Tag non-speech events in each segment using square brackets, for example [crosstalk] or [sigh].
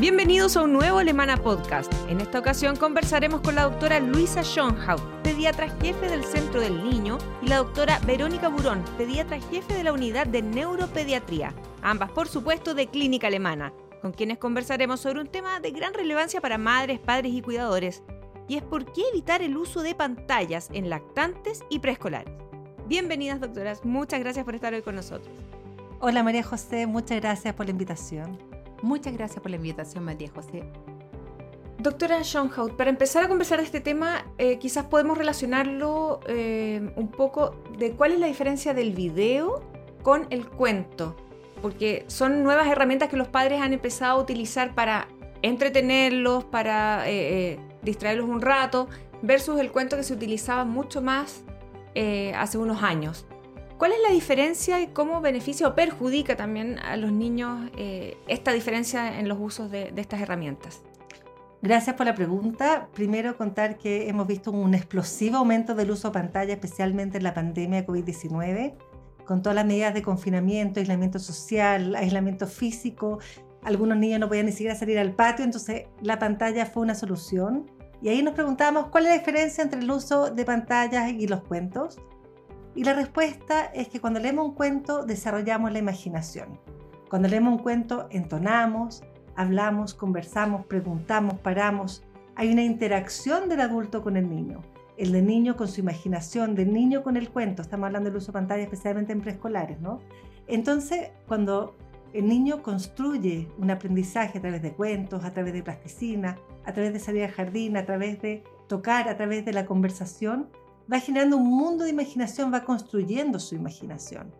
Bienvenidos a un nuevo Alemana Podcast. En esta ocasión conversaremos con la doctora Luisa Schonhaut, pediatra jefe del Centro del Niño, y la doctora Verónica Burón, pediatra jefe de la Unidad de Neuropediatría, ambas por supuesto de Clínica Alemana, con quienes conversaremos sobre un tema de gran relevancia para madres, padres y cuidadores, y es por qué evitar el uso de pantallas en lactantes y preescolares. Bienvenidas doctoras, muchas gracias por estar hoy con nosotros. Hola María José, muchas gracias por la invitación. Muchas gracias por la invitación, María José. Doctora Schoenhout, para empezar a conversar de este tema, eh, quizás podemos relacionarlo eh, un poco de cuál es la diferencia del video con el cuento, porque son nuevas herramientas que los padres han empezado a utilizar para entretenerlos, para eh, distraerlos un rato, versus el cuento que se utilizaba mucho más hace unos años. ¿Cuál es la diferencia y cómo beneficia o perjudica también a los niños eh, esta diferencia en los usos de, estas herramientas? Gracias por la pregunta. Primero contar que hemos visto un explosivo aumento del uso de pantalla, especialmente en la pandemia de COVID-19, con todas las medidas de confinamiento, aislamiento social, aislamiento físico. Algunos niños no podían ni siquiera salir al patio, entonces la pantalla fue una solución. Y ahí nos preguntábamos cuál es la diferencia entre el uso de pantallas y los cuentos. Y la respuesta es que cuando leemos un cuento desarrollamos la imaginación. Cuando leemos un cuento entonamos, hablamos, conversamos, preguntamos, paramos. Hay una interacción del adulto con el niño. El del niño con su imaginación, del niño con el cuento. Estamos hablando del uso de pantalla especialmente en preescolares, ¿no? Entonces, cuando el niño construye un aprendizaje a través de cuentos, a través de plasticina, a través de salir al jardín, a través de tocar, a través de la conversación, va generando un mundo de imaginación, va construyendo su imaginación.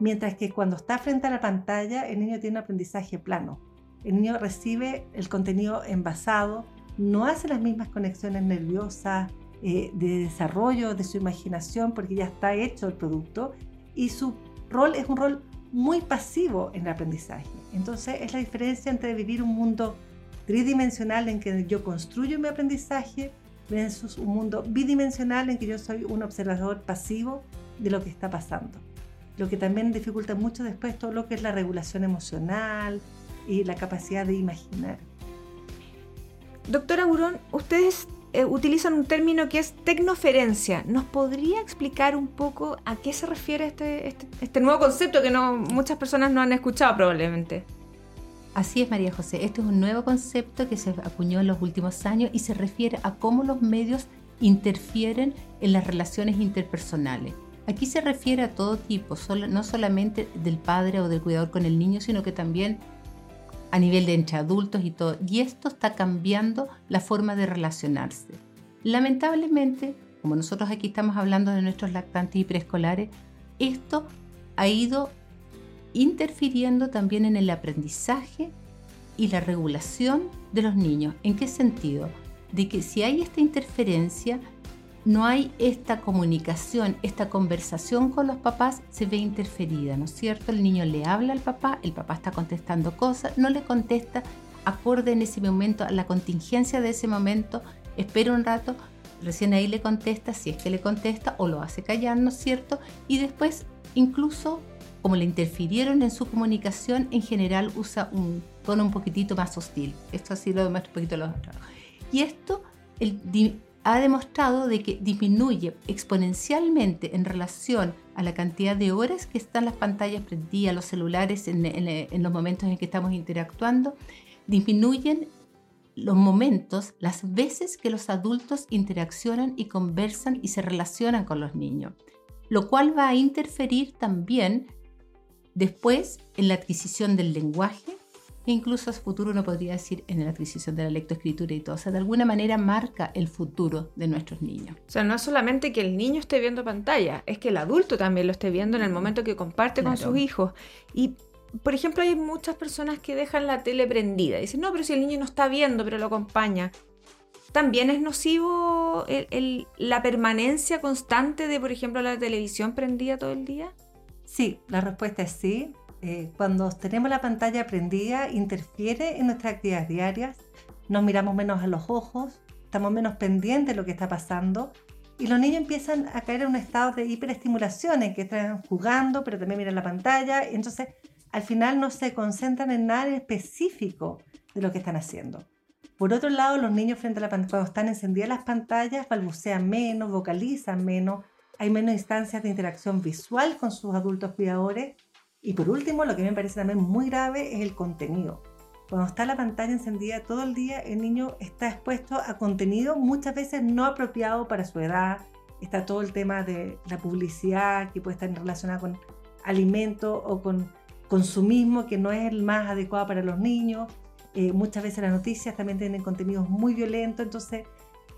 Mientras que cuando está frente a la pantalla, el niño tiene un aprendizaje plano. El niño recibe el contenido envasado, no hace las mismas conexiones nerviosas eh, de desarrollo de su imaginación porque ya está hecho el producto y su rol es un rol muy pasivo en el aprendizaje. Entonces es la diferencia entre vivir un mundo tridimensional en que yo construyo mi aprendizaje versus un mundo bidimensional en que yo soy un observador pasivo de lo que está pasando. Lo que también dificulta mucho después todo lo que es la regulación emocional y la capacidad de imaginar. Doctora Burón, ustedes eh, utilizan un término que es tecnoferencia. ¿Nos podría explicar un poco a qué se refiere este, este, este nuevo concepto que no, muchas personas no han escuchado probablemente? Así es, María José. Este es un nuevo concepto que se acuñó en los últimos años y se refiere a cómo los medios interfieren en las relaciones interpersonales. Aquí se refiere a todo tipo, no solamente del padre o del cuidador con el niño, sino que también a nivel de entre adultos y todo. Y esto está cambiando la forma de relacionarse. Lamentablemente, como nosotros aquí estamos hablando de nuestros lactantes y preescolares, esto ha ido interfiriendo también en el aprendizaje y la regulación de los niños. ¿En qué sentido? De que si hay esta interferencia, no hay esta comunicación, esta conversación con los papás se ve interferida, ¿no es cierto? El niño le habla al papá, el papá está contestando cosas, no le contesta acorde en ese momento a la contingencia de ese momento, espera un rato, recién ahí le contesta, si es que le contesta o lo hace callar, ¿no es cierto? Y después incluso como le interfirieron en su comunicación, en general usa un tono un poquitito más hostil. Esto así lo demuestra un poquito los Y esto ha demostrado de que disminuye exponencialmente en relación a la cantidad de horas que están las pantallas prendidas, los celulares en, en los momentos en que estamos interactuando, disminuyen los momentos, las veces que los adultos interaccionan y conversan y se relacionan con los niños, lo cual va a interferir también Después, en la adquisición del lenguaje, e incluso a futuro uno podría decir en la adquisición de la lectoescritura y todo. O sea, de alguna manera marca el futuro de nuestros niños. O sea, no es solamente que el niño esté viendo pantalla, es que el adulto también lo esté viendo en el momento que comparte con sus hijos. Y, por ejemplo, hay muchas personas que dejan la tele prendida. Dicen, no, pero si el niño no está viendo, pero lo acompaña. También es nocivo la permanencia constante de, por ejemplo, la televisión prendida todo el día. Sí, la respuesta es sí. Eh, cuando tenemos la pantalla prendida, interfiere en nuestras actividades diarias, nos miramos menos a los ojos, estamos menos pendientes de lo que está pasando y los niños empiezan a caer en un estado de hiperestimulación en que están jugando, pero también miran la pantalla, entonces al final no se concentran en nada específico de lo que están haciendo. Por otro lado, los niños frente a la pantalla, cuando están encendidas las pantallas, balbucean menos, vocalizan menos, hay menos instancias de interacción visual con sus adultos cuidadores. Y por último, lo que me parece también muy grave es el contenido. Cuando está la pantalla encendida todo el día, el niño está expuesto a contenido muchas veces no apropiado para su edad. Está todo el tema de la publicidad que puede estar relacionada con alimento o con consumismo que no es el más adecuado para los niños. Eh, muchas veces las noticias también tienen contenidos muy violentos, entonces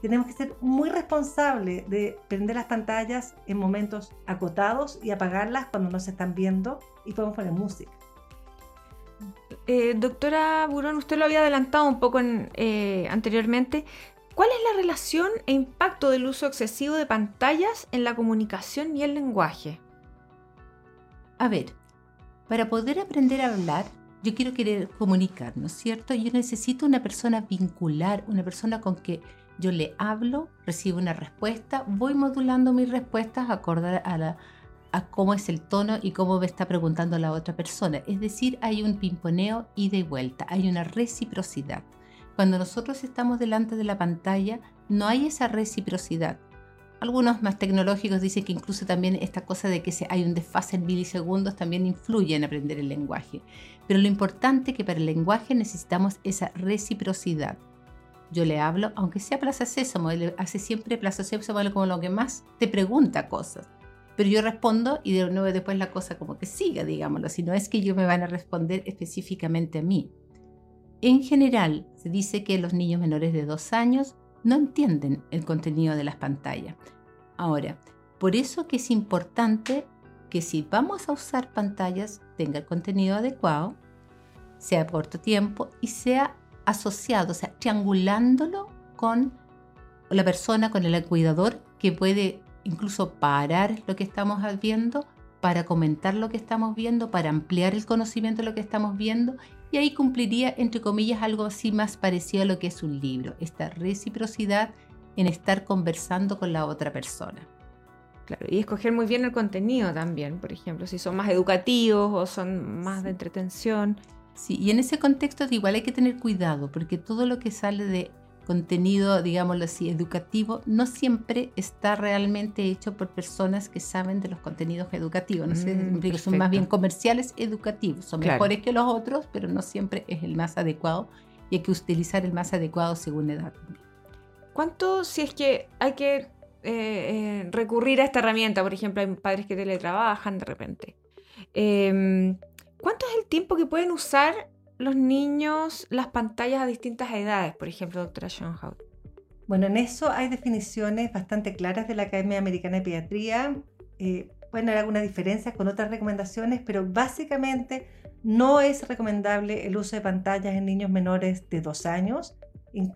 tenemos que ser muy responsables de prender las pantallas en momentos acotados y apagarlas cuando no se están viendo y podemos poner música. Eh, doctora Burón, usted lo había adelantado un poco eh, anteriormente. ¿Cuál es la relación e impacto del uso excesivo de pantallas en la comunicación y el lenguaje? A ver, para poder aprender a hablar, yo quiero querer comunicar, ¿no es cierto? Yo necesito una persona vincular, una persona con que yo le hablo, recibo una respuesta, voy modulando mis respuestas acorde a la, a cómo es el tono y cómo me está preguntando la otra persona. Es decir, hay un pimponeo ida y vuelta, hay una reciprocidad. Cuando nosotros estamos delante de la pantalla, no hay esa reciprocidad. Algunos más tecnológicos dicen que incluso también esta cosa de que hay un desfase en milisegundos también influye en aprender el lenguaje. Pero lo importante es que para el lenguaje necesitamos esa reciprocidad. Yo le hablo, aunque sea Plaza Sésamo, él hace siempre Plaza Sésamo como lo que más te pregunta cosas pero yo respondo y de nuevo después la cosa como que siga, digámoslo, si no es que yo me van a responder específicamente a mí. En general, se dice que los niños menores de dos años no entienden el contenido de las pantallas. Ahora, por eso que es importante que si vamos a usar pantallas tenga el contenido adecuado, sea a corto tiempo y sea asociado, o sea, triangulándolo con la persona, con el cuidador que puede incluso parar lo que estamos viendo, para comentar lo que estamos viendo, para ampliar el conocimiento de lo que estamos viendo, y ahí cumpliría, entre comillas, algo así más parecido a lo que es un libro, esta reciprocidad en estar conversando con la otra persona. Claro, y escoger muy bien el contenido también, por ejemplo, si son más educativos o son más de entretención. Sí, y en ese contexto igual hay que tener cuidado, porque todo lo que sale de contenido, digámoslo así, educativo, no siempre está realmente hecho por personas que saben de los contenidos educativos. No sé, mm, son más bien comerciales educativos. Son mejores que los otros, pero no siempre es el más adecuado y hay que utilizar el más adecuado según edad. ¿Cuánto, si es que hay que eh, eh, recurrir a esta herramienta? Por ejemplo, hay padres que teletrabajan de repente. Em, ¿Cuánto es el tiempo que pueden usar los niños las pantallas a distintas edades, por ejemplo, doctora Schoenhout? Bueno, en eso hay definiciones bastante claras de la Academia Americana de Pediatría. Eh, pueden haber algunas diferencias con otras recomendaciones, pero básicamente no es recomendable el uso de pantallas en niños menores de 2 años.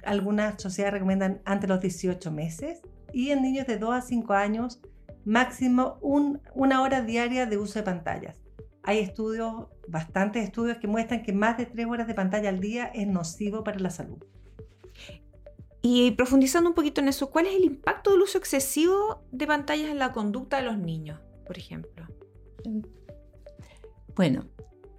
algunas sociedades recomiendan antes de los 18 meses. Y en niños de 2 a 5 años, máximo una hora diaria de uso de pantallas. Hay estudios, bastantes estudios que muestran que más de tres horas de pantalla al día es nocivo para la salud. Y profundizando un poquito en eso, ¿cuál es el impacto del uso excesivo de pantallas en la conducta de los niños, por ejemplo? Bueno,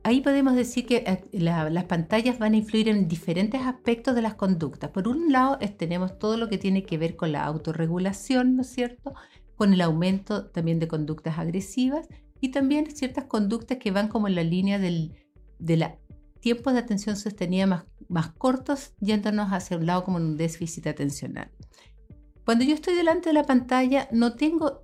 ahí podemos decir que eh, las pantallas van a influir en diferentes aspectos de las conductas. Por un lado, tenemos todo lo que tiene que ver con la autorregulación, ¿no es cierto? Con el aumento también de conductas agresivas y también ciertas conductas que van como en la línea del de la, tiempos de atención sostenida más, más cortos, yéndonos hacia un lado como un déficit atencional. Cuando yo estoy delante de la pantalla, no tengo,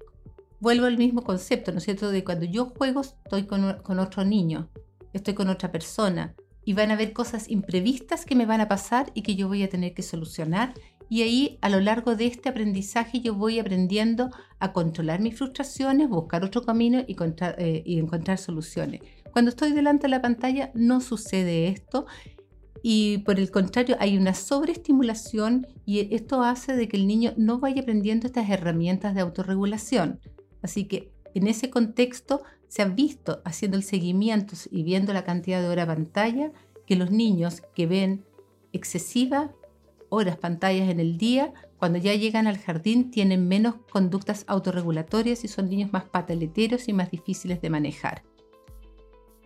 vuelvo al mismo concepto, ¿no es cierto? De cuando yo juego, estoy con, con otro niño, estoy con otra persona, y van a haber cosas imprevistas que me van a pasar y que yo voy a tener que solucionar y ahí a lo largo de este aprendizaje yo voy aprendiendo a controlar mis frustraciones, buscar otro camino y, eh, y encontrar soluciones. Cuando estoy delante de la pantalla no sucede esto y por el contrario hay una sobreestimulación y esto hace de que el niño no vaya aprendiendo estas herramientas de autorregulación. Así que en ese contexto se ha visto haciendo el seguimiento y viendo la cantidad de horas pantalla que los niños que ven excesiva horas pantallas en el día, cuando ya llegan al jardín tienen menos conductas autorregulatorias y son niños más pataleteros y más difíciles de manejar.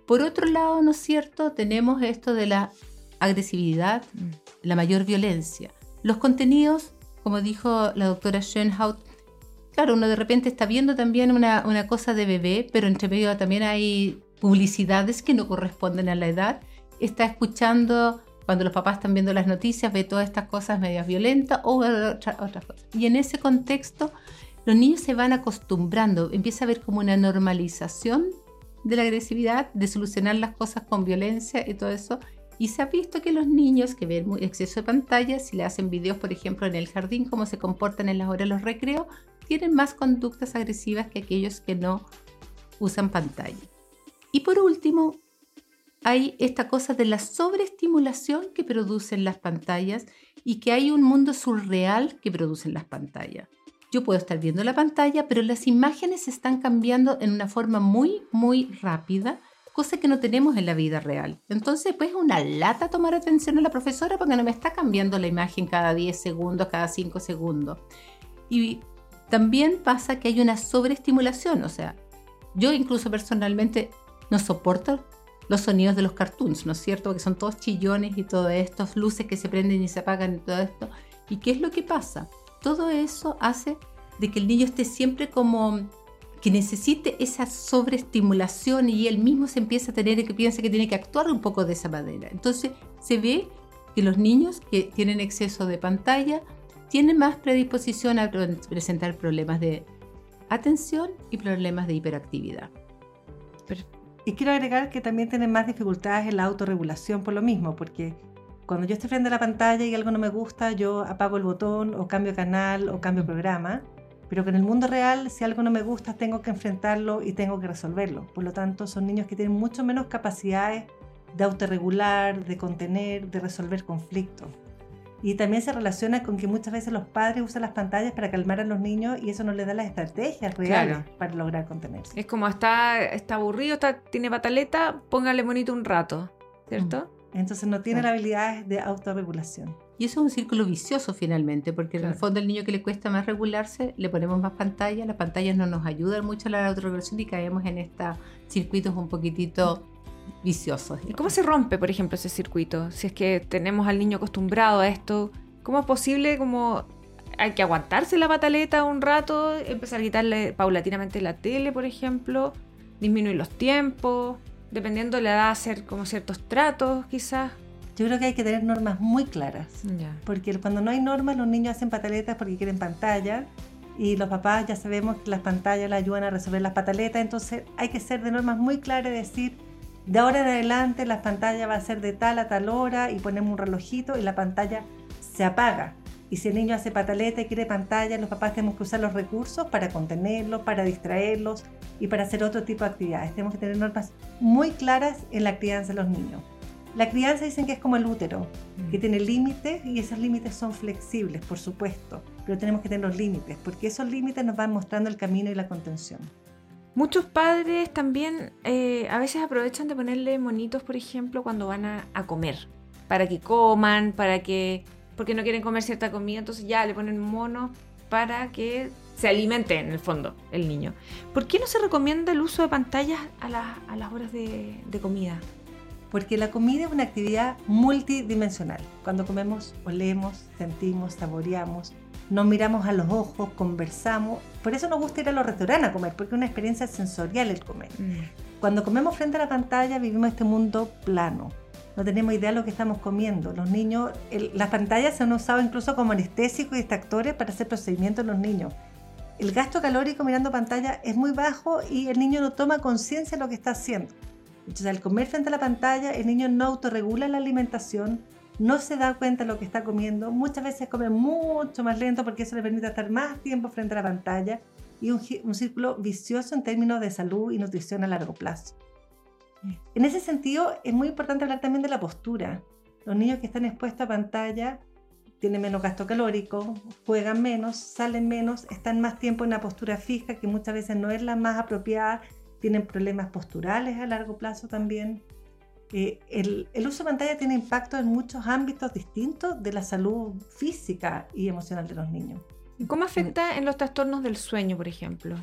Por otro lado, ¿no es cierto? Tenemos esto de la agresividad, mm. la mayor violencia. Los contenidos, como dijo la doctora Schoenhout, claro, uno de repente está viendo también una, una cosa de bebé, pero entre medio también hay publicidades que no corresponden a la edad. Está escuchando cuando los papás están viendo las noticias, ve todas estas cosas medias violentas o otras cosas. Y en ese contexto, los niños se van acostumbrando, empieza a haber como una normalización de la agresividad, de solucionar las cosas con violencia y todo eso. Y se ha visto que los niños que ven exceso de pantalla, si le hacen videos, por ejemplo, en el jardín, cómo se comportan en las horas de los recreos, tienen más conductas agresivas que aquellos que no usan pantalla. Y por último, hay esta cosa de la sobreestimulación que producen las pantallas y que hay un mundo surreal que producen las pantallas. Yo puedo estar viendo la pantalla, pero las imágenes están cambiando en una forma muy, muy rápida, cosa que no tenemos en la vida real. Entonces, pues una lata tomar atención a la profesora porque no me está cambiando la imagen cada 10 segundos, cada 5 segundos. Y también pasa que hay una sobreestimulación, o sea, yo incluso personalmente no soporto los sonidos de los cartoons, ¿no es cierto? Porque son todos chillones y todo esto, luces que se prenden y se apagan y todo esto. ¿Y qué es lo que pasa? Todo eso hace de que el niño esté siempre como que necesite esa sobreestimulación y él mismo se empieza a tener que piensa que tiene que actuar un poco de esa manera. Entonces se ve que los niños que tienen exceso de pantalla tienen más predisposición a presentar problemas de atención y problemas de hiperactividad. Y quiero agregar que también tienen más dificultades en la autorregulación por lo mismo, porque cuando yo estoy frente a la pantalla y algo no me gusta, yo apago el botón o cambio canal o cambio programa. Pero que en el mundo real, si algo no me gusta, tengo que enfrentarlo y tengo que resolverlo. Por lo tanto, son niños que tienen mucho menos capacidades de autorregular, de contener, de resolver conflictos. Y también se relaciona con que muchas veces los padres usan las pantallas para calmar a los niños y eso no les da las estrategias reales para lograr contenerse. Es como está, está aburrido, está, tiene pataleta, póngale bonito un rato, ¿cierto? Mm. Entonces no tiene las habilidades de autorregulación. Y eso es un círculo vicioso finalmente, porque en el fondo al niño que le cuesta más regularse, le ponemos más pantalla, las pantallas no nos ayudan mucho a la autorregulación y caemos en estos circuitos un poquitito viciosos. ¿Y cómo se rompe, por ejemplo, ese circuito? Si es que tenemos al niño acostumbrado a esto, ¿cómo es posible como hay que aguantarse la pataleta un rato, empezar a quitarle paulatinamente la tele, por ejemplo, disminuir los tiempos, dependiendo de la edad, hacer como ciertos tratos, quizás? Yo creo que hay que tener normas muy claras, porque cuando no hay normas los niños hacen pataletas porque quieren pantalla y los papás ya sabemos que las pantallas le ayudan a resolver las pataletas, entonces hay que ser de normas muy claras y decir de ahora en adelante la pantalla va a ser de tal a tal hora y ponemos un relojito y la pantalla se apaga. Y si el niño hace pataleta y quiere pantalla, los papás tenemos que usar los recursos para contenerlos, para distraerlos y para hacer otro tipo de actividades. Tenemos que tener normas muy claras en la crianza de los niños. La crianza dicen que es como el útero, que mm. tiene límites y esos límites son flexibles, por supuesto, pero tenemos que tener los límites, porque esos límites nos van mostrando el camino y la contención. Muchos padres también eh, a veces aprovechan de ponerle monitos, por ejemplo, cuando van a, comer, para que coman, para que, porque no quieren comer cierta comida, entonces ya le ponen monos para que se alimente en el fondo el niño. ¿Por qué no se recomienda el uso de pantallas a, las horas de, de comida? Porque la comida es una actividad multidimensional. Cuando comemos, olemos, sentimos, saboreamos, nos miramos a los ojos, conversamos. Por eso nos gusta ir a los restaurantes a comer, porque es una experiencia sensorial el comer. Mm. Cuando comemos frente a la pantalla vivimos este mundo plano. No tenemos idea de lo que estamos comiendo. Los niños, las pantallas se han usado incluso como anestésicos y distractores para hacer procedimientos en los niños. El gasto calórico mirando pantalla es muy bajo y el niño no toma conciencia de lo que está haciendo. Entonces, al comer frente a la pantalla, el niño no autorregula la alimentación, no se da cuenta de lo que está comiendo, muchas veces come mucho más lento porque eso le permite estar más tiempo frente a la pantalla y un, un círculo vicioso en términos de salud y nutrición a largo plazo. En ese sentido, es muy importante hablar también de la postura. Los niños que están expuestos a pantalla tienen menos gasto calórico, juegan menos, salen menos, están más tiempo en una postura fija que muchas veces no es la más apropiada, tienen problemas posturales a largo plazo también. El, el, uso de pantalla tiene impacto en muchos ámbitos distintos de la salud física y emocional de los niños. ¿Cómo afecta en los trastornos del sueño, por ejemplo?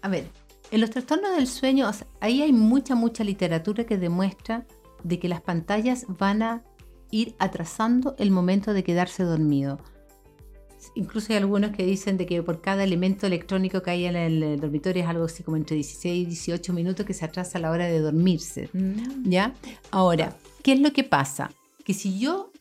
A ver, en los trastornos del sueño, ahí hay mucha, mucha literatura que demuestra de que las pantallas van a ir atrasando el momento de quedarse dormido. Incluso hay algunos que dicen de que por cada elemento electrónico que hay en el dormitorio es algo así como entre 16 y 18 minutos que se atrasa a la hora de dormirse. Mm. ¿Ya? Ahora, ¿qué es lo que pasa? Que si yo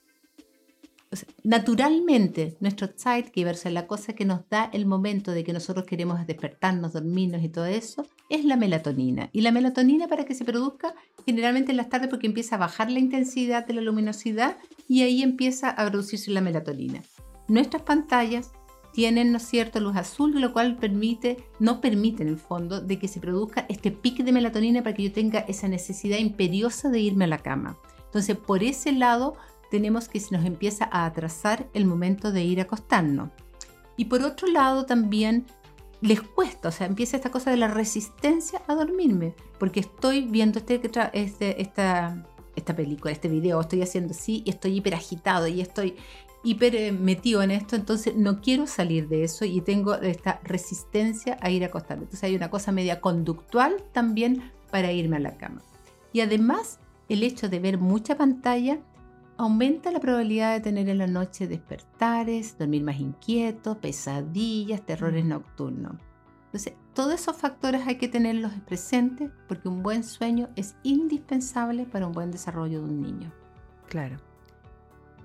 naturalmente, nuestro que es la cosa que nos da el momento de que nosotros queremos despertarnos, dormirnos y todo eso, es la melatonina. Y la melatonina para que se produzca generalmente en las tardes porque empieza a bajar la intensidad de la luminosidad y ahí empieza a producirse la melatonina. Nuestras pantallas tienen, ¿no es cierto?, luz azul, lo cual permite, no permite en el fondo, de que se produzca este pic de melatonina para que yo tenga esa necesidad imperiosa de irme a la cama. Entonces, por ese lado, tenemos que se nos empieza a atrasar el momento de ir a acostarnos. Y por otro lado también les cuesta, o sea, empieza esta cosa de la resistencia a dormirme, porque estoy viendo este, este, esta, esta película, este video, estoy haciendo así y estoy hiper agitado y estoy hiper eh, metido en esto, entonces no quiero salir de eso y tengo esta resistencia a ir a acostarme. Entonces hay una cosa media conductual también para irme a la cama. Y además el hecho de ver mucha pantalla aumenta la probabilidad de tener en la noche despertares, dormir más inquieto, pesadillas, terrores nocturnos. Entonces, todos esos factores hay que tenerlos presentes porque un buen sueño es indispensable para un buen desarrollo de un niño. Claro.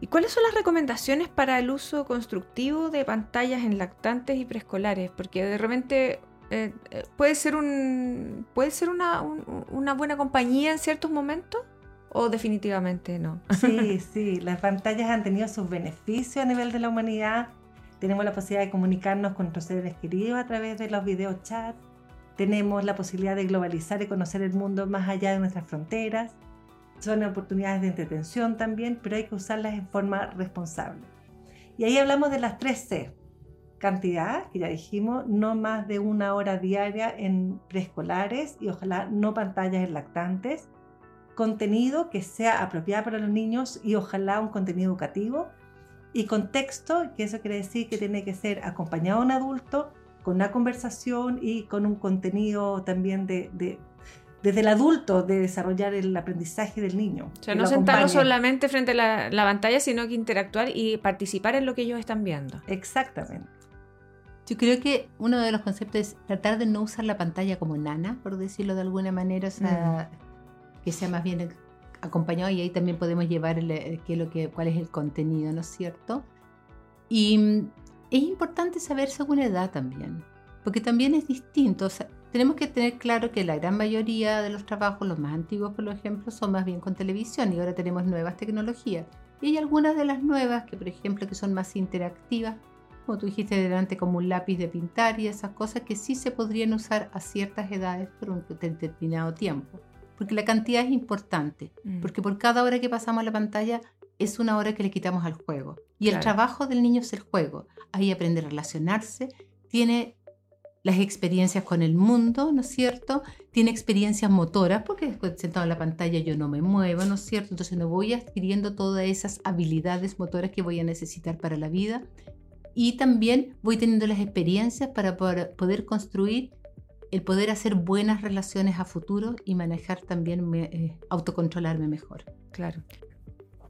¿Y cuáles son las recomendaciones para el uso constructivo de pantallas en lactantes y preescolares? Porque de repente eh, eh, puede ser, un, puede ser una, una buena compañía en ciertos momentos o definitivamente no? [laughs] Sí, sí, las pantallas han tenido sus beneficios a nivel de la humanidad. Tenemos la posibilidad de comunicarnos con nuestros seres queridos a través de los video chats. Tenemos la posibilidad de globalizar y conocer el mundo más allá de nuestras fronteras. Son oportunidades de entretención también, pero hay que usarlas en forma responsable. Y ahí hablamos de las tres C. Cantidad, que ya dijimos, no más de una hora diaria en preescolares y ojalá no pantallas en lactantes contenido que sea apropiado para los niños y ojalá un contenido educativo. Y contexto, que eso quiere decir que tiene que ser acompañado a un adulto con una conversación y con un contenido también de, desde el adulto de desarrollar el aprendizaje del niño. O sea, no sentarnos solamente frente a la, la, pantalla, sino que interactuar y participar en lo que ellos están viendo. Exactamente. Yo creo que uno de los conceptos es tratar de no usar la pantalla como nana, por decirlo de alguna manera. O sea, mm que sea más bien acompañado y ahí también podemos llevar el, qué lo que, cuál es el contenido, ¿no es cierto? Y mm, es importante saber según edad también, porque también es distinto. Tenemos que tener claro que la gran mayoría de los trabajos, los más antiguos por ejemplo, son más bien con televisión y ahora tenemos nuevas tecnologías. Y hay algunas de las nuevas que, por ejemplo, que son más interactivas, como tú dijiste delante, como un lápiz de pintar y esas cosas que sí se podrían usar a ciertas edades por un determinado tiempo porque la cantidad es importante, mm. porque por cada hora que pasamos a la pantalla es una hora que le quitamos al juego. Y el trabajo del niño es el juego. Ahí aprende a relacionarse, tiene las experiencias con el mundo, ¿no es cierto? Tiene experiencias motoras, porque sentado en la pantalla yo no me muevo, ¿no es cierto? Entonces no voy adquiriendo todas esas habilidades motoras que voy a necesitar para la vida. Y también voy teniendo las experiencias para poder construir el poder hacer buenas relaciones a futuro y manejar también, eh, autocontrolarme mejor. Claro.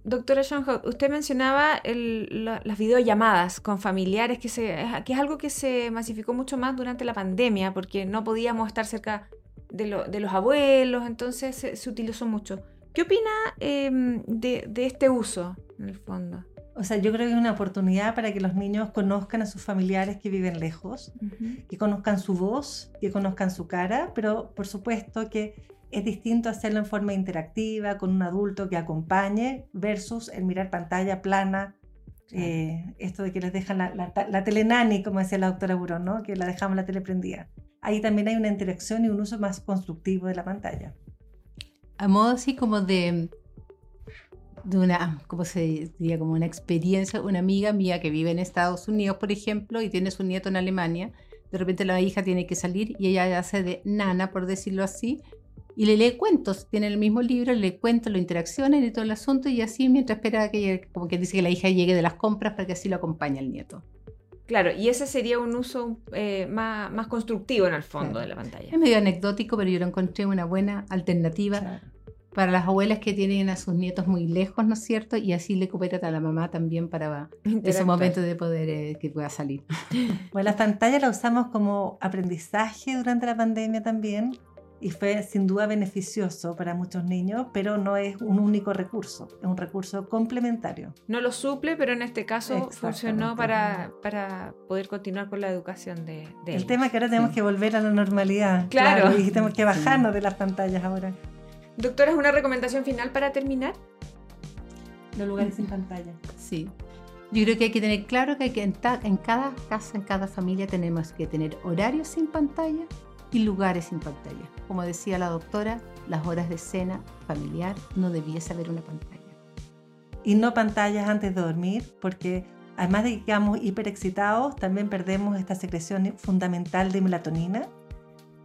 Doctora Schoenhout, usted mencionaba las videollamadas con familiares, que, se, que es algo que se masificó mucho más durante la pandemia, porque no podíamos estar cerca de, los abuelos, entonces se, utilizó mucho. ¿Qué opina em, de, de este uso, en el fondo? O sea, yo creo que es una oportunidad para que los niños conozcan a sus familiares que viven lejos, que conozcan su voz, que conozcan su cara, pero por supuesto que es distinto hacerlo en forma interactiva, con un adulto que acompañe, versus el mirar pantalla plana, eh, esto de que les dejan la, la, telenani, como decía la doctora Burón, ¿no? que la dejamos la tele prendida. Ahí también hay una interacción y un uso más constructivo de la pantalla. A modo así como de de una, ¿cómo se diría? Como una experiencia, una amiga mía que vive en Estados Unidos, por ejemplo, y tiene su nieto en Alemania. De repente la hija tiene que salir y ella hace de nana, por decirlo así, y le lee cuentos. Tiene el mismo libro, le lee cuentos, lo interaccionan y todo el asunto, y así mientras espera que, como que dice que la hija llegue de las compras para que así lo acompañe el nieto. Claro, y ese sería un uso eh, más, más, constructivo en el fondo de la pantalla. Es medio anecdótico, pero yo lo encontré una buena alternativa para las abuelas que tienen a sus nietos muy lejos, ¿no es cierto? Y así le coopera a la mamá también para ese momento de poder eh, que pueda salir. [laughs] Bueno, las pantallas las usamos como aprendizaje durante la pandemia también y fue sin duda beneficioso para muchos niños, pero no es un único recurso, es un recurso complementario. No lo suple, pero en este caso funcionó para, para poder continuar con la educación de, de El tema es que ahora tenemos que volver a la normalidad. Claro. y tenemos que bajarnos de las pantallas ahora. Doctora, ¿es una recomendación final para terminar? Los lugares sin pantalla. Sí. Yo creo que hay que tener claro que, hay que en, en cada casa, en cada familia tenemos que tener horarios sin pantalla y lugares sin pantalla. Como decía la doctora, las horas de cena familiar no debiese haber una pantalla. Y no pantallas antes de dormir, porque además de que quedamos hiperexcitados, también perdemos esta secreción fundamental de melatonina.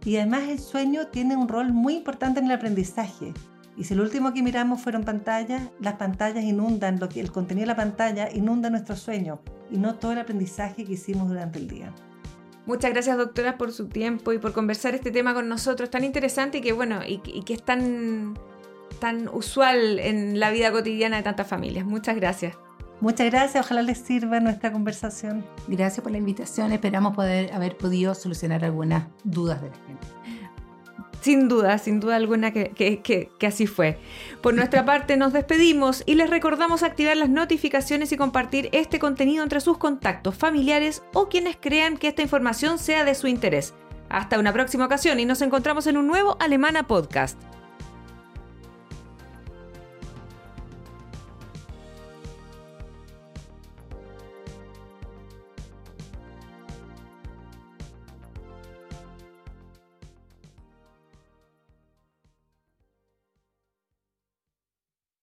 Y además el sueño tiene un rol muy importante en el aprendizaje. Y si lo último que miramos fueron pantallas, las pantallas inundan, el contenido de la pantalla inunda nuestro sueño y no todo el aprendizaje que hicimos durante el día. Muchas gracias, doctora, por su tiempo y por conversar este tema con nosotros, tan interesante y que, bueno, y, que es tan, tan usual en la vida cotidiana de tantas familias. Muchas gracias. Muchas gracias, ojalá les sirva nuestra conversación. Gracias por la invitación, esperamos poder haber podido solucionar algunas dudas de la gente. Sin duda, sin duda alguna que, así fue. Por nuestra [laughs] parte nos despedimos y les recordamos activar las notificaciones y compartir este contenido entre sus contactos familiares o quienes crean que esta información sea de su interés. Hasta una próxima ocasión y nos encontramos en un nuevo Alemana Podcast.